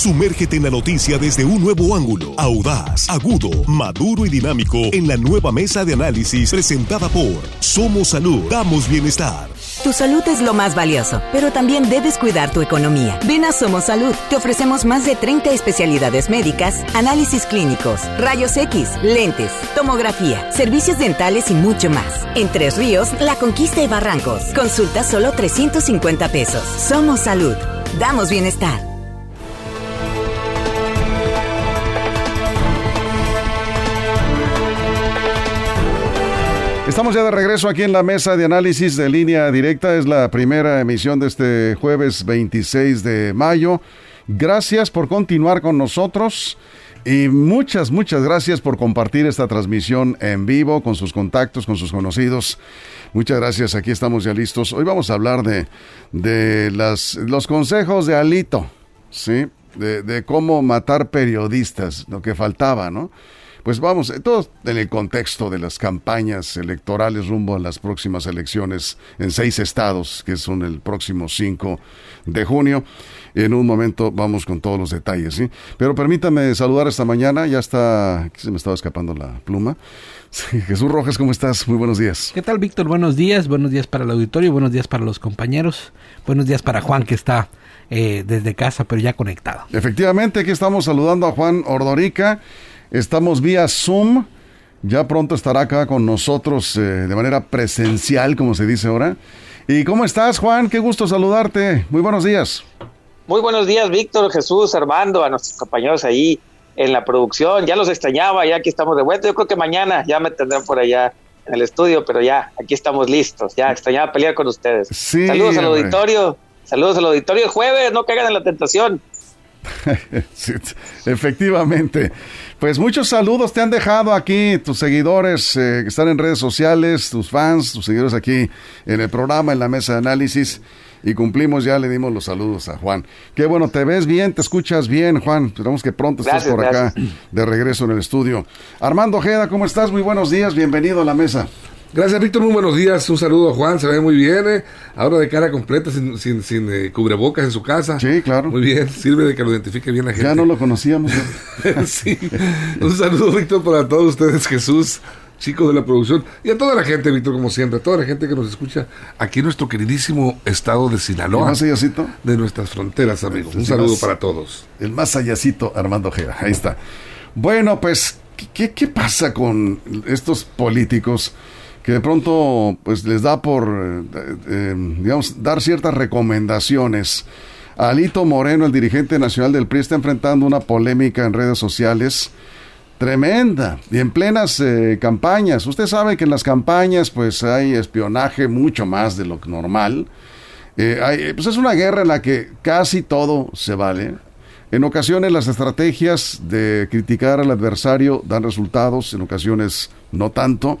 Sumérgete en la noticia desde un nuevo ángulo, audaz, agudo, maduro y dinámico en la nueva mesa de análisis presentada por Somos Salud, damos bienestar. Tu salud es lo más valioso, pero también debes cuidar tu economía. Ven a Somos Salud. Te ofrecemos más de 30 especialidades médicas, análisis clínicos, rayos X, lentes, tomografía, servicios dentales y mucho más. En Tres Ríos, La Conquista y Barrancos. Consulta solo 350 pesos. Somos Salud. Damos bienestar. Estamos ya de regreso aquí en la mesa de análisis de línea directa. Es la primera emisión de este jueves 26 de mayo. Gracias por continuar con nosotros. Y muchas, muchas gracias por compartir esta transmisión en vivo con sus contactos, con sus conocidos. Muchas gracias, aquí estamos ya listos. Hoy vamos a hablar de, de las, los consejos de Alito, ¿sí? De, de cómo matar periodistas, lo que faltaba, ¿no? Pues vamos, todo en el contexto de las campañas electorales rumbo a las próximas elecciones en seis estados, que son el próximo 5 de junio. En un momento vamos con todos los detalles, ¿sí? Pero permítame saludar esta mañana, ya está, aquí se me estaba escapando la pluma. Jesús Rojas, ¿cómo estás? Muy buenos días. ¿Qué tal, Víctor? Buenos días, buenos días para el auditorio, buenos días para los compañeros, buenos días para Juan que está eh, desde casa, pero ya conectado. Efectivamente, aquí estamos saludando a Juan Ordorica. Estamos vía Zoom. Ya pronto estará acá con nosotros eh, de manera presencial, como se dice ahora. ¿Y cómo estás, Juan? Qué gusto saludarte. Muy buenos días. Muy buenos días, Víctor, Jesús, Armando, a nuestros compañeros ahí en la producción. Ya los extrañaba, ya aquí estamos de vuelta. Yo creo que mañana ya me tendrán por allá en el estudio, pero ya, aquí estamos listos. Ya extrañaba pelear con ustedes. Sí, Saludos al auditorio. Saludos al auditorio. El jueves, no caigan en la tentación. Sí, efectivamente. Pues muchos saludos te han dejado aquí tus seguidores eh, que están en redes sociales, tus fans, tus seguidores aquí en el programa, en la mesa de análisis. Y cumplimos, ya le dimos los saludos a Juan. Qué bueno, te ves bien, te escuchas bien, Juan. Esperamos que pronto estés Gracias, por acá de regreso en el estudio. Armando Ojeda, ¿cómo estás? Muy buenos días, bienvenido a la mesa. Gracias, Víctor. Muy buenos días. Un saludo a Juan. Se ve muy bien. eh. Ahora de cara completa, sin, sin, sin, eh, cubrebocas en su casa. Sí, claro. Muy bien. Sirve de que lo identifique bien la gente. Ya no lo conocíamos. sí. Un saludo, Víctor, para todos ustedes, Jesús, chicos de la producción. Y a toda la gente, Víctor, como siempre. A toda la gente que nos escucha aquí en nuestro queridísimo estado de ¿Y Sinaloa. más allácito? De nuestras fronteras, amigos. Un saludo más- para todos. El más allácito, Armando Ojeda. Ahí está. Bueno, pues, ¿qué, qué pasa con estos políticos que de pronto pues les da por, eh, eh, digamos, dar ciertas recomendaciones? Alito Moreno, el dirigente nacional del PRI, está enfrentando una polémica en redes sociales tremenda y en plenas eh, campañas. Usted sabe que en las campañas pues hay espionaje mucho más de lo normal. Eh, pues es una guerra en la que casi todo se vale. En ocasiones las estrategias de criticar al adversario dan resultados, en ocasiones no tanto.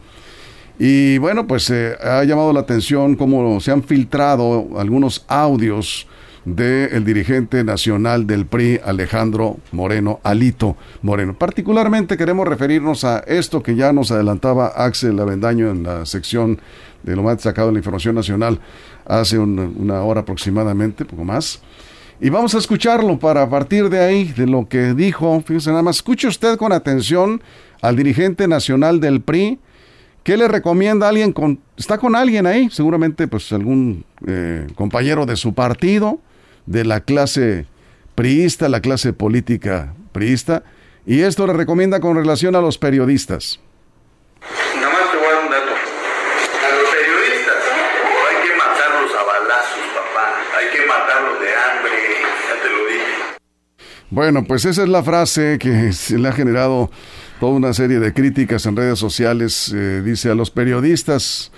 Y bueno, pues eh, ha llamado la atención cómo se han filtrado algunos audios del dirigente nacional del PRI, Alejandro Moreno, Alito Moreno. Particularmente queremos referirnos a esto que ya nos adelantaba Axel Avendaño en la sección de lo más destacado de la información nacional hace un- una hora aproximadamente, poco más. Y vamos a escucharlo para partir de ahí, de lo que dijo. Fíjese nada más, escuche usted con atención al dirigente nacional del PRI. ¿Qué le recomienda a alguien con... Está con alguien ahí, seguramente pues algún eh, compañero de su partido, de la clase priista, la clase política priista. Y esto le recomienda con relación a los periodistas. Bueno, pues esa es la frase que se le ha generado toda una serie de críticas en redes sociales. Eh, dice a los periodistas,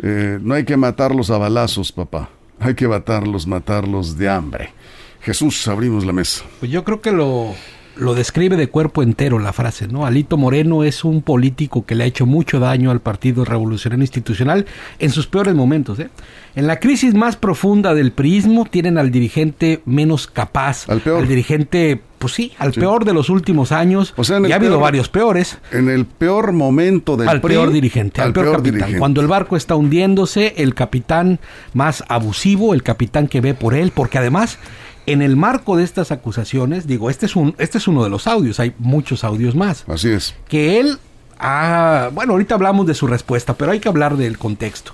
eh, no hay que matarlos a balazos, papá. Hay que matarlos, matarlos de hambre. Jesús, abrimos la mesa. Pues yo creo que lo, lo describe de cuerpo entero la frase, ¿no? Alito Moreno es un político que le ha hecho mucho daño al Partido Revolucionario Institucional en sus peores momentos, ¿eh? En la crisis más profunda del priismo tienen al dirigente menos capaz, Al peor. dirigente, pues sí, al peor de los últimos años. O sea, y ha habido peor- varios peores. En el peor momento del al PRI, peor dirigente, al, peor, capitán. dirigente. Cuando el barco está hundiéndose, el capitán más abusivo, el capitán que ve por él, porque además En el marco de estas acusaciones, digo, este es, un, este es uno de los audios, hay muchos audios más. Así es. Que él, ah, bueno, ahorita hablamos de su respuesta, pero hay que hablar del contexto.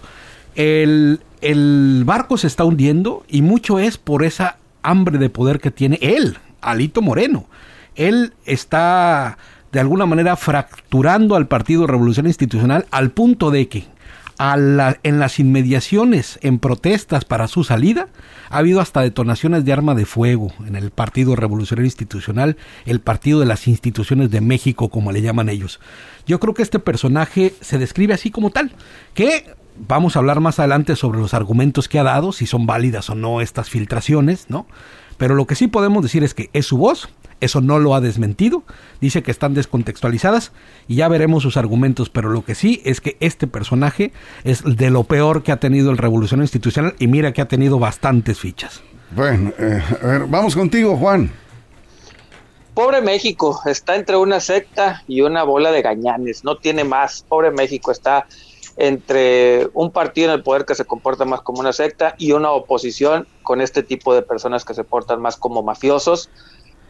El, el barco se está hundiendo y mucho es por esa hambre de poder que tiene él, Alito Moreno. Él está de alguna manera fracturando al Partido Revolución Institucional al punto de que en las inmediaciones, en protestas para su salida, ha habido hasta detonaciones de arma de fuego en el Partido Revolucionario Institucional, el Partido de las Instituciones de México, como le llaman ellos. Yo creo que este personaje se describe así como tal, que vamos a hablar más adelante sobre los argumentos que ha dado, si son válidas o no estas filtraciones, ¿no? Pero lo que sí podemos decir es que es su voz, eso no lo ha desmentido, dice que están descontextualizadas y ya veremos sus argumentos, pero lo que sí es que este personaje es de lo peor que ha tenido el Revolución Institucional y mira que ha tenido bastantes fichas. Bueno, eh, a ver, vamos contigo, Juan. Pobre México, está entre una secta y una bola de gañanes, no tiene más. Pobre México está entre un partido en el poder que se comporta más como una secta y una oposición con este tipo de personas que se portan más como mafiosos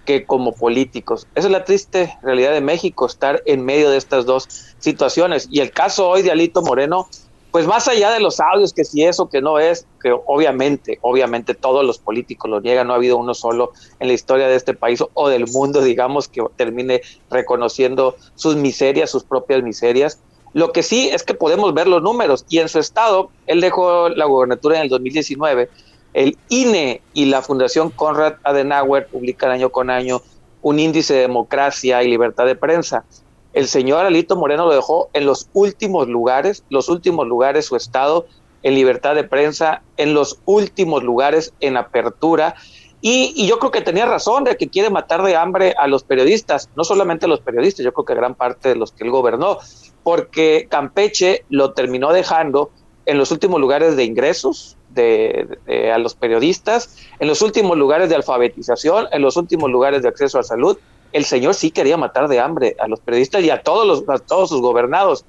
que como políticos. Esa es la triste realidad de México, estar en medio de estas dos situaciones. Y el caso hoy de Alito Moreno, pues más allá de los audios, que si eso, que no es, que obviamente, obviamente todos los políticos lo niegan, no ha habido uno solo en la historia de este país o del mundo, digamos, que termine reconociendo sus miserias, sus propias miserias. Lo que sí es que podemos ver los números y en su estado, él dejó la gobernatura en el 2019, el INE y la Fundación Konrad Adenauer publican año con año un índice de democracia y libertad de prensa. El señor Alito Moreno lo dejó en los últimos lugares, los últimos lugares su estado en libertad de prensa, en los últimos lugares en apertura. Y, y, yo creo que tenía razón de que quiere matar de hambre a los periodistas, no solamente a los periodistas, yo creo que gran parte de los que él gobernó, porque Campeche lo terminó dejando en los últimos lugares de ingresos de, a los periodistas, en los últimos lugares de alfabetización, en los últimos lugares de acceso a salud. El señor sí quería matar de hambre a los periodistas y a todos, los, a todos sus gobernados.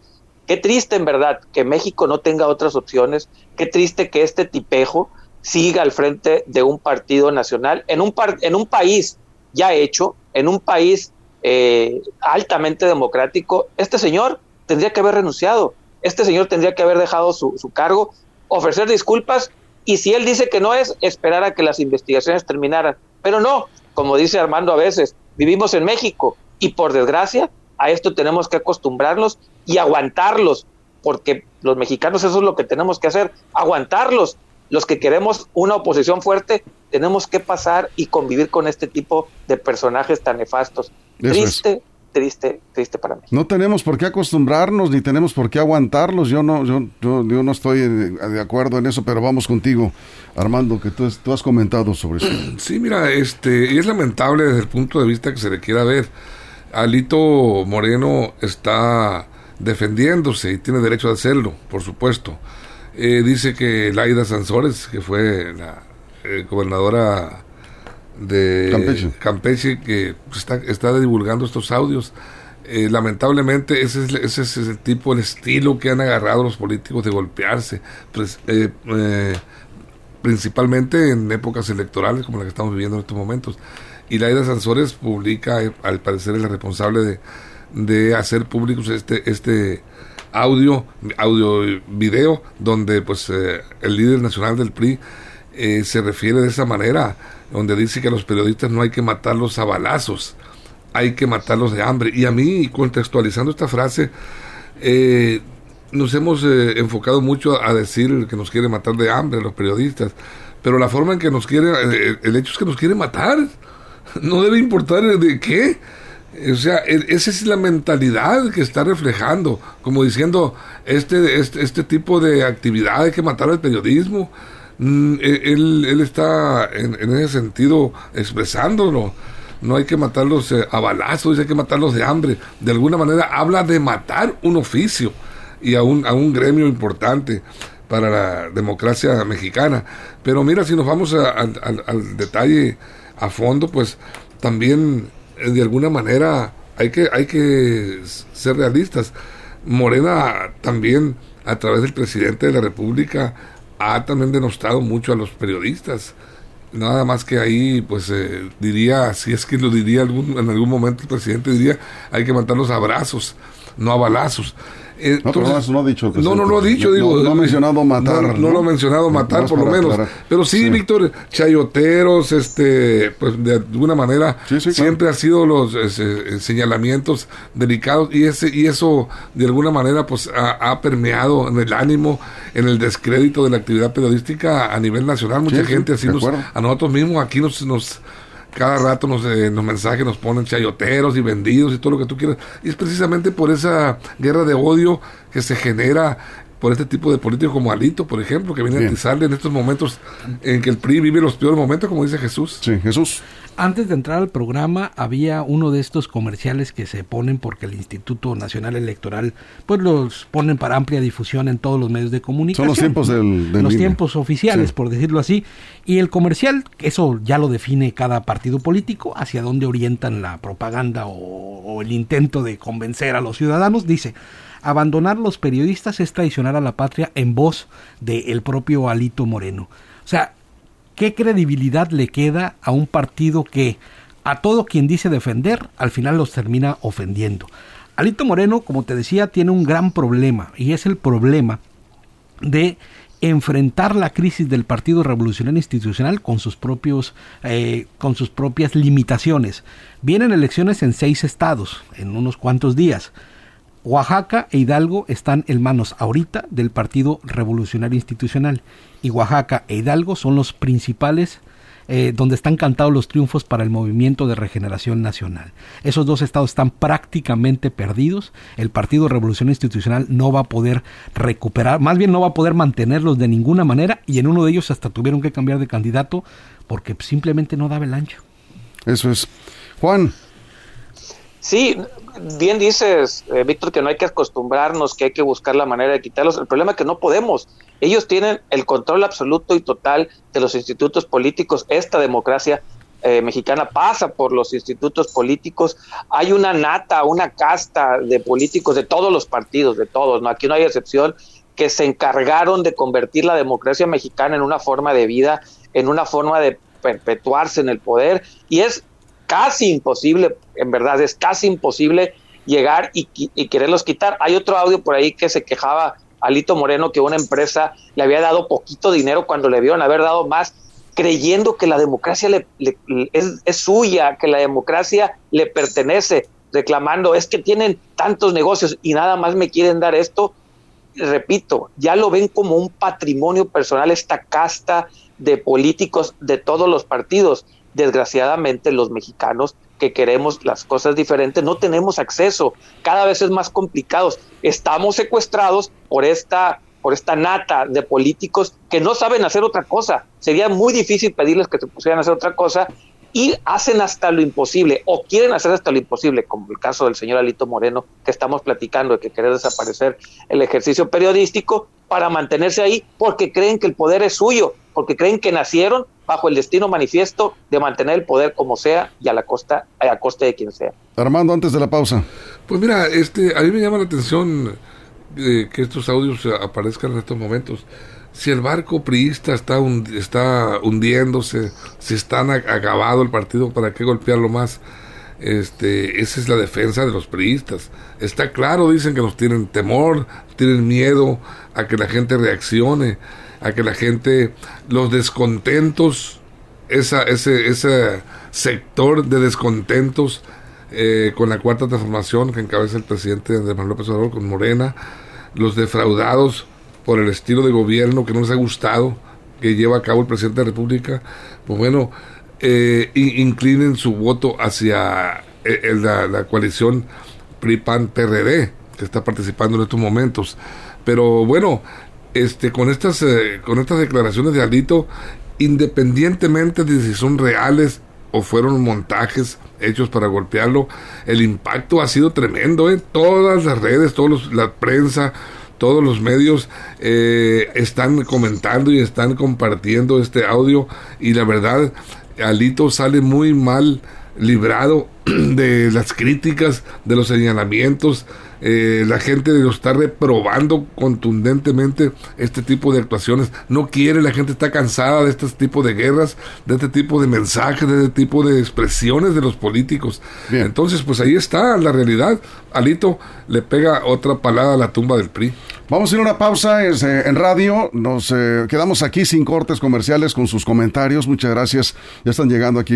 Qué triste en verdad que México no tenga otras opciones, qué triste que este tipejo siga al frente de un partido nacional en un, par, en un país ya hecho, en un país eh, altamente democrático. Este señor tendría que haber renunciado, este señor tendría que haber dejado su, su cargo, ofrecer disculpas y si él dice que no es, esperar a que las investigaciones terminaran. Pero no, como dice Armando a veces, vivimos en México y por desgracia a esto tenemos que acostumbrarnos y aguantarlos, porque los mexicanos eso es lo que tenemos que hacer, aguantarlos. Los que queremos una oposición fuerte, tenemos que pasar y convivir con este tipo de personajes tan nefastos. Triste, triste, triste para mí. No tenemos por qué acostumbrarnos ni tenemos por qué aguantarlos. Yo no, yo, yo, no estoy de, acuerdo en eso, pero vamos contigo, Armando, que tú, tú has comentado sobre eso. Sí, mira, este, y es lamentable desde el punto de vista que se le quiera ver. Alito Moreno está defendiéndose y tiene derecho a hacerlo, por supuesto. Eh, dice que Laida Sansores, que fue la eh, gobernadora de Campeche, que está, está divulgando estos audios. Eh, lamentablemente ese es, ese es el tipo, el estilo que han agarrado los políticos de golpearse, pues, eh, eh, principalmente en épocas electorales como la que estamos viviendo en estos momentos. Y Laida Sansores publica, al parecer es la responsable de, de hacer públicos este, este audio, audio video, donde pues el líder nacional del PRI se refiere de esa manera donde dice que a los periodistas no hay que matarlos a balazos, hay que matarlos de hambre. Y a mí, contextualizando esta frase, eh, nos hemos eh, enfocado mucho a decir que nos quiere matar de hambre los periodistas, pero la forma en que nos quiere, eh, el hecho es que nos quiere matar, no debe importar de qué. O sea, e, esa es la mentalidad que está reflejando, como diciendo, este, este, este tipo de actividad hay que matar al periodismo. Mm, e, él, está en, ese sentido expresándolo. No hay que matarlos eh, a balazos, hay que matarlos de hambre. De alguna manera habla de matar un oficio y a un, a un gremio importante para la democracia mexicana. Pero mira, si nos vamos al detalle a fondo, pues también eh, de alguna manera hay que, hay que ser realistas. Morena también, a través del presidente de la República, ha también denostado mucho a los periodistas Nada más que ahí, pues eh, diría, si es que lo diría algún, en algún momento el presidente, diría, hay que matar los abrazos, no a balazos. No, Entonces- no, eso no ha dicho no, no lo ha dicho, No- digo. no ha mencionado matar, No, no ¿no? lo ha mencionado matar, por lo menos. aclarar. Pero sí, Sí. Víctor, chayoteros, este, pues de alguna manera, Sí, sí, claro. siempre ha sido los ese, señalamientos delicados y ese y eso de alguna manera pues ha, ha permeado en el ánimo, en el descrédito de la actividad periodística a nivel nacional. Mucha gente así nos, a nosotros mismos aquí nos, nos cada rato nos, eh, en los mensajes nos ponen chayoteros y vendidos y todo lo que tú quieras. Y es precisamente por esa guerra de odio que se genera por este tipo de políticos como Alito, por ejemplo, que viene a atizarle en estos momentos en que el PRI vive los peores momentos, como dice Jesús. Sí, Jesús. Antes de entrar al programa había uno de estos comerciales que se ponen porque el Instituto Nacional Electoral pues los ponen para amplia difusión en todos los medios de comunicación. Son los tiempos del, del los INE. tiempos oficiales, Sí. por decirlo así. Y el comercial, eso ya lo define cada partido político, hacia dónde orientan la propaganda o, o el intento de convencer a los ciudadanos, dice, abandonar los periodistas es traicionar a la patria en voz del propio Alito Moreno. O sea, ¿qué credibilidad le queda a un partido que a todo quien dice defender, al final los termina ofendiendo? Alito Moreno, como te decía, tiene un gran problema y es el problema de enfrentar la crisis del Partido Revolucionario Institucional con sus propios eh, con sus propias limitaciones. Vienen elecciones en seis estados en unos cuantos días. Oaxaca e Hidalgo están en manos ahorita del Partido Revolucionario Institucional y Oaxaca e Hidalgo son los principales eh, donde están cantados los triunfos para el movimiento de regeneración nacional. Esos dos estados están prácticamente perdidos. El Partido Revolución Institucional no va a poder recuperar, más bien no va a poder mantenerlos de ninguna manera y en uno de ellos hasta tuvieron que cambiar de candidato porque simplemente no daba el ancho. Eso es. Juan, Sí, bien dices, eh, Víctor, que no hay que acostumbrarnos, que hay que buscar la manera de quitarlos. El problema es que no podemos. Ellos tienen el control absoluto y total de los institutos políticos. Esta democracia eh, mexicana pasa por los institutos políticos. Hay una nata, una casta de políticos de todos los partidos, de todos, ¿no? Aquí no hay excepción, que se encargaron de convertir la democracia mexicana en una forma de vida, en una forma de perpetuarse en el poder. Y es casi imposible, en verdad, es casi imposible llegar y, quererlos quitar. Hay otro audio por ahí que se quejaba Alito Moreno que una empresa le había dado poquito dinero cuando le vieron haber dado más, creyendo que la democracia le, es, suya, que la democracia le pertenece, reclamando, es que tienen tantos negocios y nada más me quieren dar esto. Repito, ya lo ven como un patrimonio personal esta casta de políticos de todos los partidos desgraciadamente los mexicanos que queremos las cosas diferentes no tenemos acceso, cada vez es más complicado. Estamos secuestrados por esta por esta nata de políticos que no saben hacer otra cosa. Sería muy difícil pedirles que se pusieran a hacer otra cosa y hacen hasta lo imposible o quieren hacer hasta lo imposible, como el caso del señor Alito Moreno que estamos platicando de que quiere desaparecer el ejercicio periodístico para mantenerse ahí porque creen que el poder es suyo, porque creen que nacieron bajo el destino manifiesto de mantener el poder como sea y a la costa a costa de quien sea. Armando, antes de la pausa. Pues mira, este, a mí me llama la atención eh, que estos audios aparezcan en estos momentos. Si el barco priista está, hund está hundiéndose, si está acabado el partido, ¿para qué golpearlo más? Este, esa es la defensa de los priistas. Está claro, dicen que nos tienen temor, tienen miedo a que la gente reaccione, a que la gente, los descontentos, ese, ese sector de descontentos eh, con la cuarta transformación que encabeza el presidente Andrés Manuel López Obrador con Morena, los defraudados por el estilo de gobierno que no les ha gustado que lleva a cabo el presidente de la República, pues bueno, eh, inclinen su voto hacia eh, la, la, coalición PRI-PAN-PRD que está participando en estos momentos. Pero bueno, este, con estas, eh, con estas declaraciones de Alito, independientemente de si son reales o fueron montajes hechos para golpearlo, el impacto ha sido tremendo en todas las redes, todos la prensa, todos los medios eh, están comentando y están compartiendo este audio y la verdad Alito sale muy mal librado de las críticas, de los señalamientos, Eh, la gente lo está reprobando contundentemente este tipo de actuaciones. No quiere, la gente está cansada de este tipo de guerras, de este tipo de mensajes, de este tipo de expresiones de los políticos. Entonces, pues ahí está la realidad. Alito le pega otra palada a la tumba del PRI. Vamos a ir a una pausa es, eh, en radio. Nos eh, quedamos aquí sin cortes comerciales con sus comentarios. Muchas gracias. Ya están llegando aquí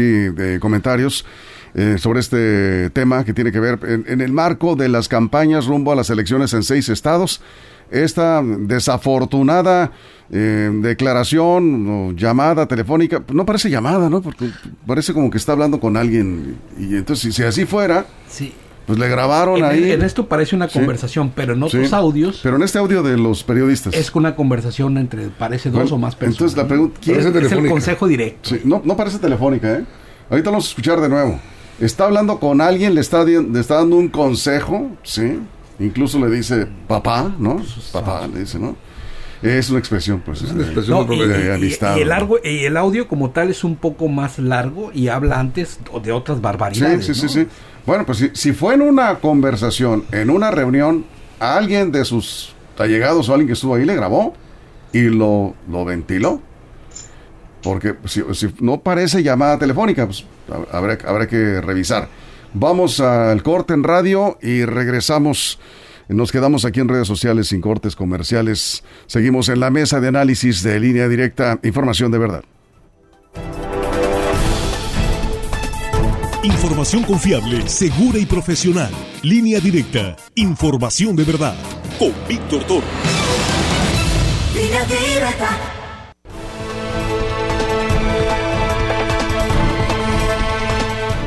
eh, sobre este tema que tiene que ver en, en, el marco de las campañas rumbo a las elecciones en seis estados. Esta desafortunada declaración o llamada telefónica, no parece llamada, ¿no? Porque parece como que está hablando con alguien. Y entonces, si, así fuera. Sí pues le grabaron en, ahí. En esto parece una conversación, pero en otros audios. Pero en este audio de los periodistas. Es una conversación entre, parece dos o más personas. Entonces la pregunta. ¿quién? Es el consejo directo. no, no parece telefónica, ¿eh? Ahorita vamos a escuchar de nuevo. Está hablando con alguien, le está, le está dando un consejo, ¿sí? Incluso le dice papá, ¿no? Papá, le dice, ¿no? Es una expresión, pues. Es una expresión de amistad. Y, el largo, y el audio como tal es un poco más largo y habla antes de otras barbaridades. Sí, sí, sí, sí. Bueno, pues si, si, fue en una conversación, en una reunión, alguien de sus allegados o alguien que estuvo ahí le grabó y lo, lo ventiló. Porque si, si, no parece llamada telefónica, pues habrá, habrá que revisar. Vamos al corte en radio y regresamos. Nos quedamos aquí en redes sociales sin cortes comerciales. Seguimos en la mesa de análisis de línea directa, información de verdad. Información confiable, segura y profesional. Línea directa. Información de verdad. Con Víctor Toro. Línea directa.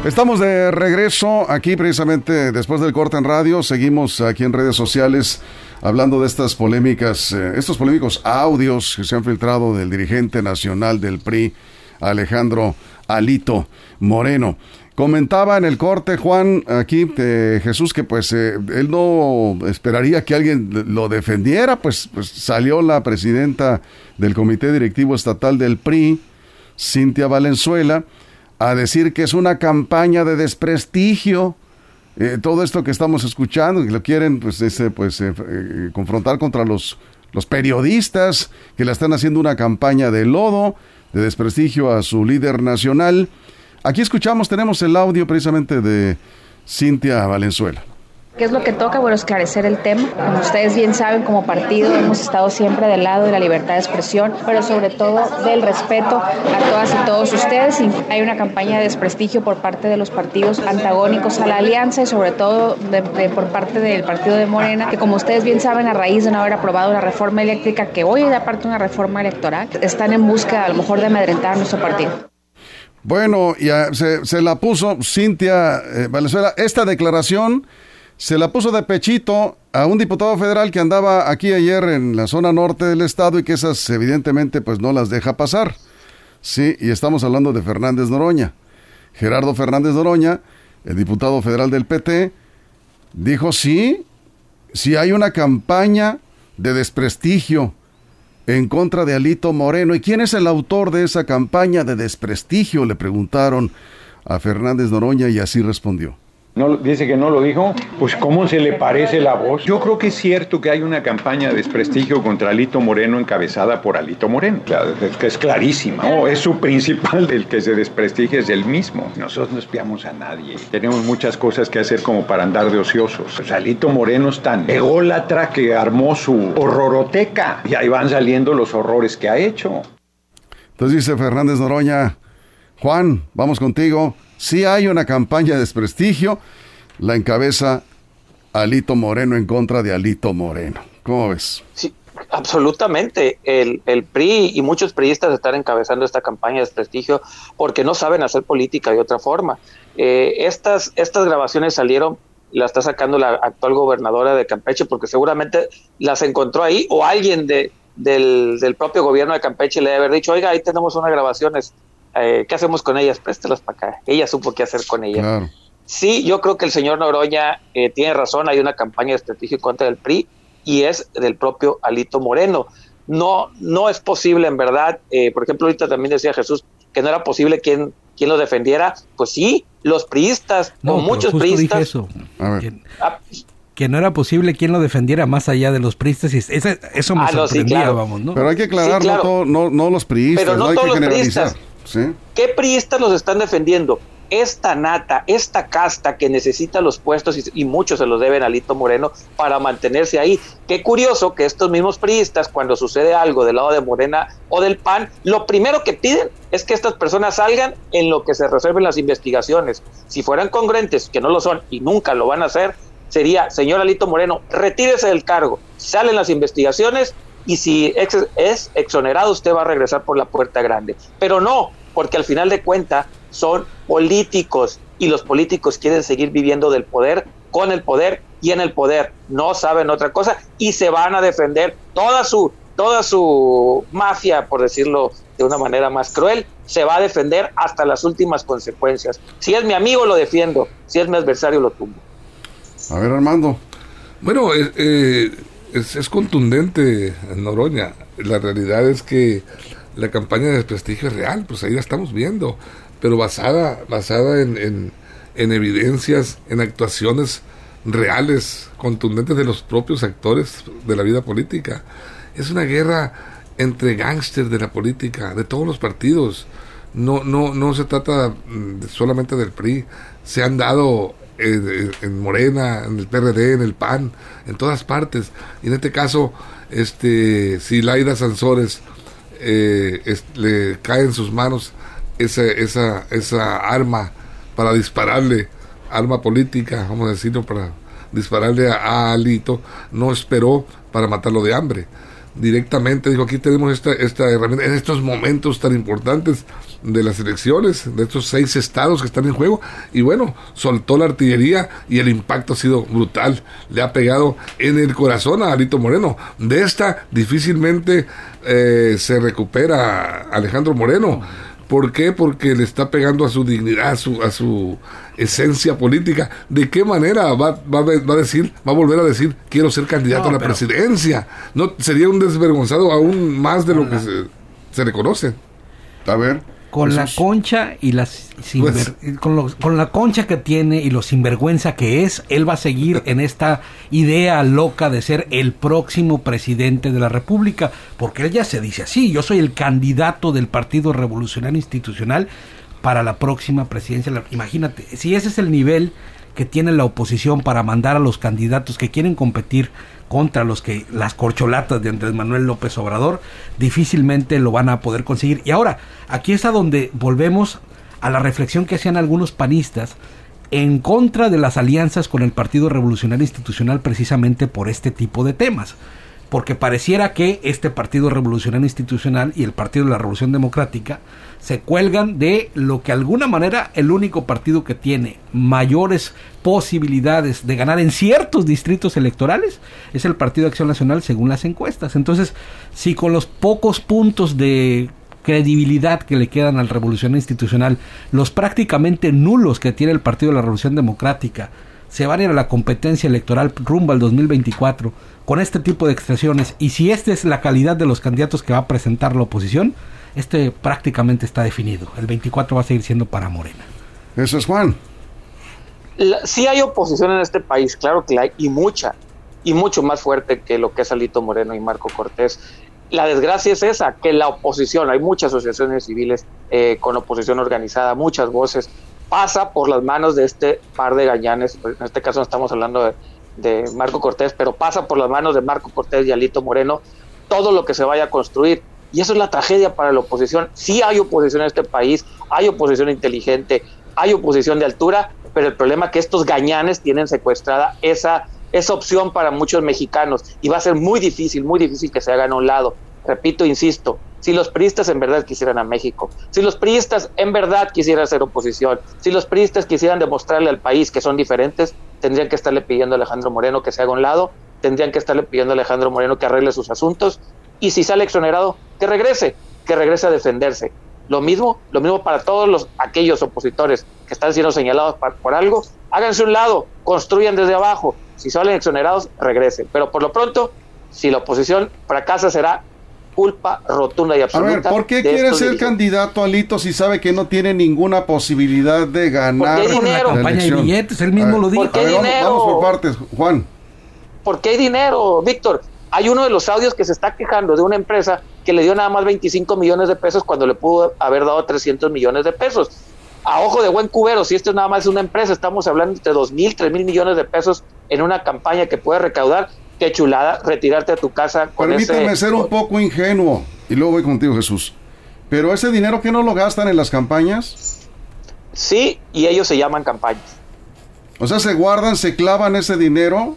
Estamos de regreso aquí precisamente después del corte en radio. Seguimos aquí en redes sociales hablando de estas polémicas, eh, estos polémicos audios que se han filtrado del dirigente nacional del PRI, Alejandro Alito Moreno. Comentaba en el corte, Juan, aquí Jesús, que pues eh, él no esperaría que alguien lo defendiera, pues, pues, salió la presidenta del Comité Directivo Estatal del PRI, Cintia Valenzuela, a decir que es una campaña de desprestigio. Eh, todo esto que estamos escuchando, que lo quieren pues, ese, pues eh, confrontar contra los, los periodistas, que le están haciendo una campaña de lodo, de desprestigio a su líder nacional. Aquí escuchamos, tenemos el audio precisamente de Cintia Valenzuela. ¿Qué es lo que toca? Bueno, esclarecer el tema. Como ustedes bien saben, como partido hemos estado siempre del lado de la libertad de expresión, pero sobre todo del respeto a todas y todos ustedes. Y hay una campaña de desprestigio por parte de los partidos antagónicos a la alianza y sobre todo por parte del partido de Morena, que como ustedes bien saben, a raíz de no haber aprobado la reforma eléctrica, que hoy es aparte una reforma electoral, están en busca a lo mejor de amedrentar a nuestro partido. Bueno, ya se, la puso Cintia eh, Valenzuela. Esta declaración se la puso de pechito a un diputado federal que andaba aquí ayer en la zona norte del estado y que esas evidentemente pues no las deja pasar. Sí, y estamos hablando de Fernández Noroña. Gerardo Fernández Noroña, el diputado federal del PT, dijo sí, si hay una campaña de desprestigio en contra de Alito Moreno. ¿Y quién es el autor de esa campaña de desprestigio? Le preguntaron a Fernández Noroña y así respondió. No, dice que no lo dijo, pues ¿cómo se le parece la voz? Yo creo que es cierto que hay una campaña de desprestigio contra Alito Moreno encabezada por Alito Moreno, claro, es, que es clarísima, es su principal, el que se desprestigia es el mismo. Nosotros no espiamos a nadie, tenemos muchas cosas que hacer como para andar de ociosos. Pues Alito Moreno es tan ególatra que armó su horroroteca y ahí van saliendo los horrores que ha hecho. Entonces dice Fernández Noroña, Juan, vamos contigo. Si hay una campaña de desprestigio, la encabeza Alito Moreno en contra de Alito Moreno. ¿Cómo ves? Sí, absolutamente. El, el PRI y muchos priistas están encabezando esta campaña de desprestigio porque no saben hacer política de otra forma. Eh, estas, estas grabaciones salieron la está sacando la actual gobernadora de Campeche porque seguramente las encontró ahí o alguien de, del, del propio gobierno de Campeche le debe haber dicho, oiga, ahí tenemos unas grabaciones eh, ¿qué hacemos con ellas? Préstelas para acá. Ella supo qué hacer con ellas. Sí, yo creo que el señor Noroña eh, tiene razón, hay una campaña de estrategia contra el PRI y es del propio Alito Moreno. No, no es posible, en verdad, eh, por ejemplo, ahorita también decía Jesús que no era posible quien, quien lo defendiera. Pues sí, los priistas, no, muchos priistas. Eso. A ver que no era posible quien lo defendiera más allá de los priistas y ese- eso me Ah, no, sí, sorprendía, claro. vamos, ¿no? Pero hay que aclarar, Sí, claro. no, todo- no, no los priistas, Pero no hay todos que los generalizar. priistas. ¿Qué priistas los están defendiendo? Esta nata, esta casta que necesita los puestos y, y muchos se los deben a Lito Moreno para mantenerse ahí. Qué curioso que estos mismos priistas, cuando sucede algo del lado de Morena o del PAN, lo primero que piden es que estas personas salgan en lo que se resuelven las investigaciones. Si fueran congruentes, que no lo son y nunca lo van a hacer, sería, señor Alito Moreno, retírese del cargo, salen las investigaciones y si ex- es exonerado usted va a regresar por la puerta grande. Pero no, porque al final de cuentas son políticos y los políticos quieren seguir viviendo del poder, con el poder y en el poder. No saben otra cosa y se van a defender toda su toda su mafia, por decirlo de una manera más cruel, se va a defender hasta las últimas consecuencias. Si es mi amigo lo defiendo, si es mi adversario lo tumbo. A ver, Armando. Bueno, eh, eh, es, es contundente, Noroña. La realidad es que la campaña de desprestigio es real, pues ahí la estamos viendo, pero basada, basada en, en, en evidencias, en actuaciones reales, contundentes de los propios actores de la vida política. Es una guerra entre gángsters de la política, de todos los partidos. No, no, no se trata mm, solamente del PRI, se han dado eh, en Morena, en el PRD, en el PAN, en todas partes. Y en este caso, este, si Laida Sansores eh, le cae en sus manos esa, esa, esa arma para dispararle, arma política, vamos a decirlo, para dispararle a, a Alito, no esperó para matarlo de hambre. Directamente dijo, aquí tenemos esta, esta herramienta en estos momentos tan importantes de las elecciones, de estos seis estados que están en juego, y bueno, soltó la artillería y el impacto ha sido brutal, le ha pegado en el corazón a Alito Moreno. De esta difícilmente eh, se recupera Alejandro Moreno. ¿Por qué? Porque le está pegando a su dignidad, a su, a su esencia política. ¿De qué manera va, va, va a decir, va a volver a decir, quiero ser candidato No, a la pero- presidencia? No, sería un desvergonzado aún más de lo que se, se le conoce. A ver. Con la concha y las sinver- con, con la concha que tiene y lo sinvergüenza que es, él va a seguir en esta idea loca de ser el próximo presidente de la República, porque él ya se dice así, yo soy el candidato del Partido Revolucionario Institucional para la próxima presidencia. Imagínate, si ese es el nivel que tiene la oposición para mandar a los candidatos que quieren competir contra los que las corcholatas de Andrés Manuel López Obrador difícilmente lo van a poder conseguir. Y ahora, aquí es a donde volvemos a la reflexión que hacían algunos panistas en contra de las alianzas con el Partido Revolucionario Institucional precisamente por este tipo de temas. Porque pareciera que este Partido Revolucionario Institucional y el Partido de la Revolución Democrática se cuelgan de lo que de alguna manera el único partido que tiene mayores posibilidades de ganar en ciertos distritos electorales es el Partido de Acción Nacional según las encuestas. Entonces, si con los pocos puntos de credibilidad que le quedan al revolución institucional, los prácticamente nulos que tiene el Partido de la Revolución Democrática, se van a ir a la competencia electoral rumbo al 2024 con este tipo de expresiones y si esta es la calidad de los candidatos que va a presentar la oposición, este prácticamente está definido. El 24 va a seguir siendo para Morena. Eso es Juan. La- sí hay oposición en este país, claro que la hay, y mucha, y mucho más fuerte que lo que es Alito Moreno y Marco Cortés. La desgracia es esa, que la oposición, hay muchas asociaciones civiles eh, con oposición organizada, muchas voces, pasa por las manos de este par de gallanes, en este caso no estamos hablando de, de Marco Cortés, pero pasa por las manos de Marco Cortés y Alito Moreno todo lo que se vaya a construir. Y eso es la tragedia para la oposición. Sí hay oposición en este país, hay oposición inteligente, hay oposición de altura, pero el problema es que estos gañanes tienen secuestrada esa, esa opción para muchos mexicanos y va a ser muy difícil, muy difícil que se hagan a un lado. Repito, insisto, si los priistas en verdad quisieran a México, si los priistas en verdad quisieran ser oposición, si los priistas quisieran demostrarle al país que son diferentes, tendrían que estarle pidiendo a Alejandro Moreno que se haga un lado, tendrían que estarle pidiendo a Alejandro Moreno que arregle sus asuntos y si sale exonerado, que regrese, que regrese a defenderse. Lo mismo, lo mismo para todos los aquellos opositores que están siendo señalados pa- por algo, háganse un lado, construyan desde abajo. Si salen exonerados, regresen. Pero por lo pronto, si la oposición fracasa, será culpa rotunda y A absoluta. ver, ¿por qué quiere ser dirigentes. candidato Alito si sabe que no tiene ninguna posibilidad de ganar Porque hay la dinero. Campaña de billetes, él mismo A ver, lo dijo. A ver, vamos, por partes, Juan. porque hay dinero, Víctor. Hay uno de los audios que se está quejando de una empresa que le dio nada más 25 millones de pesos cuando le pudo haber dado 300 millones de pesos. A ojo de buen cubero, si esto nada más es una empresa, estamos hablando de 2 mil, 3 mil millones de pesos en una campaña que puede recaudar. Qué chulada retirarte a tu casa con Permítame ser un poco ingenuo y luego voy contigo, Jesús. Pero ese dinero que no lo gastan en las campañas. Sí, y ellos se llaman campañas. O sea, se guardan, se clavan ese dinero.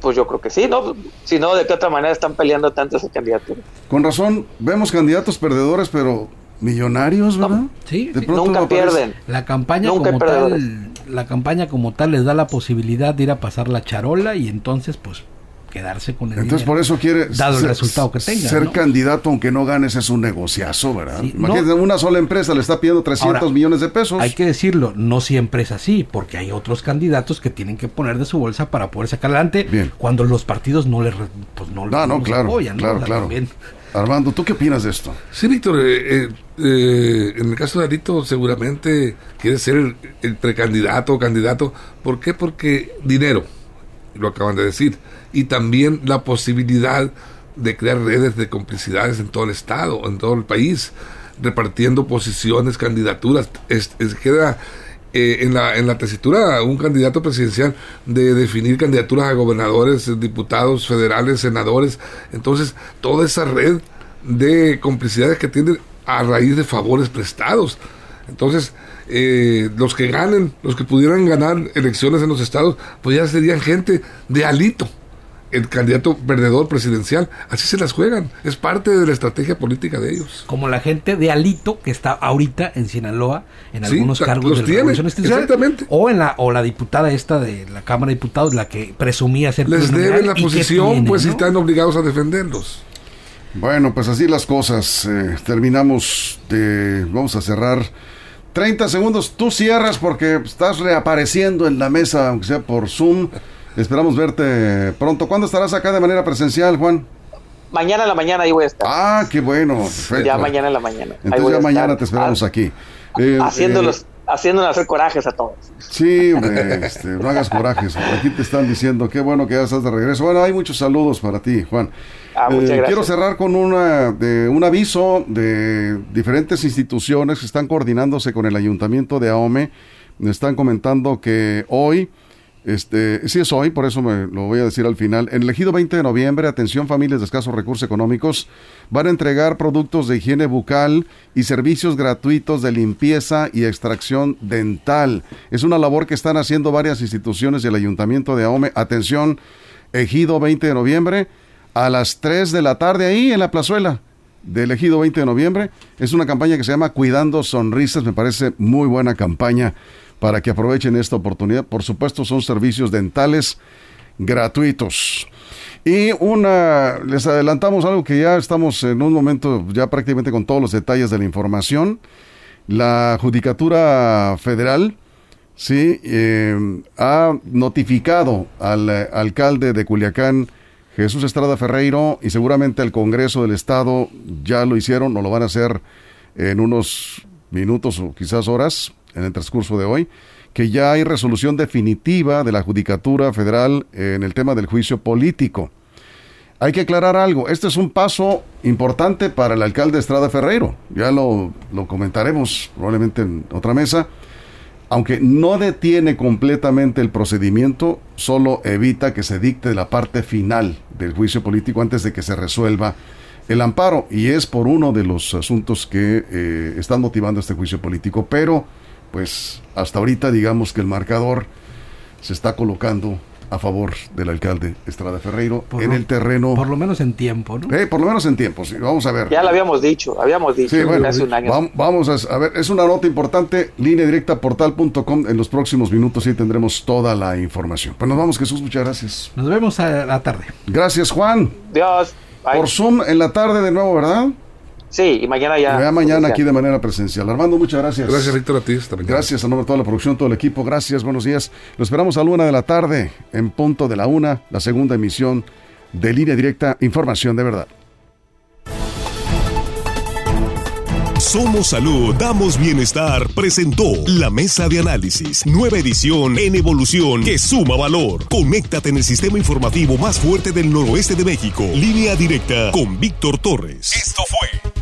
Pues yo creo que sí, ¿no? Si no, ¿de qué otra manera están peleando tanto ese candidato? Con razón, vemos candidatos perdedores, pero millonarios, ¿verdad? Sí, De sí. pronto Nunca aparece- pierden. La campaña Nunca como tal, la campaña como tal les da la posibilidad de ir a pasar la charola y entonces pues quedarse con el Entonces dinero. por eso quiere dado el ser- resultado que tenga, ser ¿no? candidato aunque no ganes es un negociazo, ¿verdad? Sí, Imagínate, no. una sola empresa le está pidiendo 300 Ahora, millones de pesos. Hay que decirlo, no siempre es así, porque hay otros candidatos que tienen que poner de su bolsa para poder sacar adelante Bien. cuando los partidos no les pues no, No, no, claro, apoyan, ¿no? claro, O sea, claro. también. Armando, ¿tú qué opinas de esto? Sí, Víctor, eh, eh, eh, en el caso de Alito seguramente quiere ser el, el precandidato o candidato. ¿Por qué? Porque dinero, lo acaban de decir, y también la posibilidad de crear redes de complicidades en todo el Estado, en todo el país, repartiendo posiciones, candidaturas. Queda eh, en, la, en la tesitura un candidato presidencial de definir candidaturas a gobernadores, diputados federales, senadores. Entonces, toda esa red de complicidades que tienen a raíz de favores prestados. Entonces, eh, los que ganen, los que pudieran ganar elecciones en los estados, pues ya serían gente de alito, el candidato perdedor presidencial. Así se las juegan. Es parte de la estrategia política de ellos. Como la gente de Alito que está ahorita en Sinaloa en algunos cargos los de la tiene, Revolución Institucional, exactamente. o en la o la diputada esta de la Cámara de Diputados la que presumía ser Les deben la posición, pues, y ¿no? están obligados a defenderlos. Bueno, pues así las cosas. eh, terminamos de... Vamos a cerrar. 30 segundos. Tú cierras porque estás reapareciendo en la mesa, aunque sea por Zoom. Esperamos verte pronto. ¿Cuándo estarás acá de manera presencial, Juan? Mañana en la mañana ahí voy a estar. Ah, qué bueno. perfecto. ya mañana en la mañana. Entonces ya mañana te esperamos ah, aquí. Eh, Haciéndolos, eh, haciéndonos hacer corajes a todos. Sí, hombre, este, no hagas corajes. Aquí te están diciendo, qué bueno que ya estás de regreso. Bueno, hay muchos saludos para ti, Juan. Ah, muchas Eh, gracias. quiero cerrar con una, de, un aviso de diferentes instituciones que están coordinándose con el ayuntamiento de Ahome. Me están comentando que hoy, este, sí es hoy, por eso me lo voy a decir al final. En el ejido 20 de noviembre, atención familias de escasos recursos económicos, van a entregar productos de higiene bucal y servicios gratuitos de limpieza y extracción dental. Es una labor que están haciendo varias instituciones del ayuntamiento de Ahome. Atención, ejido 20 de noviembre, a las 3 de la tarde ahí en la plazuela del ejido 20 de noviembre. Es una campaña que se llama Cuidando Sonrisas, me parece muy buena campaña para que aprovechen esta oportunidad. Por supuesto, son servicios dentales gratuitos. Y una, les adelantamos algo que ya estamos en un momento ya prácticamente con todos los detalles de la información. La Judicatura Federal, sí, eh, ha notificado al alcalde de Culiacán, Jesús Estrada Ferreiro, y seguramente el Congreso del Estado ya lo hicieron o lo van a hacer en unos minutos o quizás horas en el transcurso de hoy, que ya hay resolución definitiva de la Judicatura Federal en el tema del juicio político. Hay que aclarar algo, este es un paso importante para el alcalde Estrada Ferreiro, ya lo, lo comentaremos probablemente en otra mesa, aunque no detiene completamente el procedimiento, solo evita que se dicte la parte final del juicio político antes de que se resuelva el amparo, y es por uno de los asuntos que eh, están motivando este juicio político, pero pues hasta ahorita digamos que el marcador se está colocando a favor del alcalde Estrada Ferreiro Por en lo- el terreno, Por lo menos en tiempo, ¿no? eh, por lo menos en tiempo, sí, vamos a ver. Ya lo habíamos dicho, habíamos dicho Sí, bueno, hace un año. vam- vamos a, a ver, es una nota importante, línea directa portal.com, en los próximos minutos sí tendremos toda la información. Pues nos vamos, Jesús, muchas gracias. Nos vemos a la tarde. Gracias, Juan. Dios. bye. Por Zoom en la tarde de nuevo, ¿verdad? Sí, y mañana ya. Ya mañana oficial. aquí de manera presencial. Armando, muchas gracias. Gracias, Víctor, a ti. Hasta mañana. Gracias a nombre de toda la producción, todo el equipo. Gracias, buenos días. Lo esperamos a la una de la tarde, en punto de la una, la segunda emisión de Línea Directa, Información de Verdad. Somos Salud, Damos Bienestar presentó la Mesa de Análisis, nueva edición en evolución que suma valor. Conéctate en el sistema informativo más fuerte del noroeste de México. Línea directa con Víctor Torres. Esto fue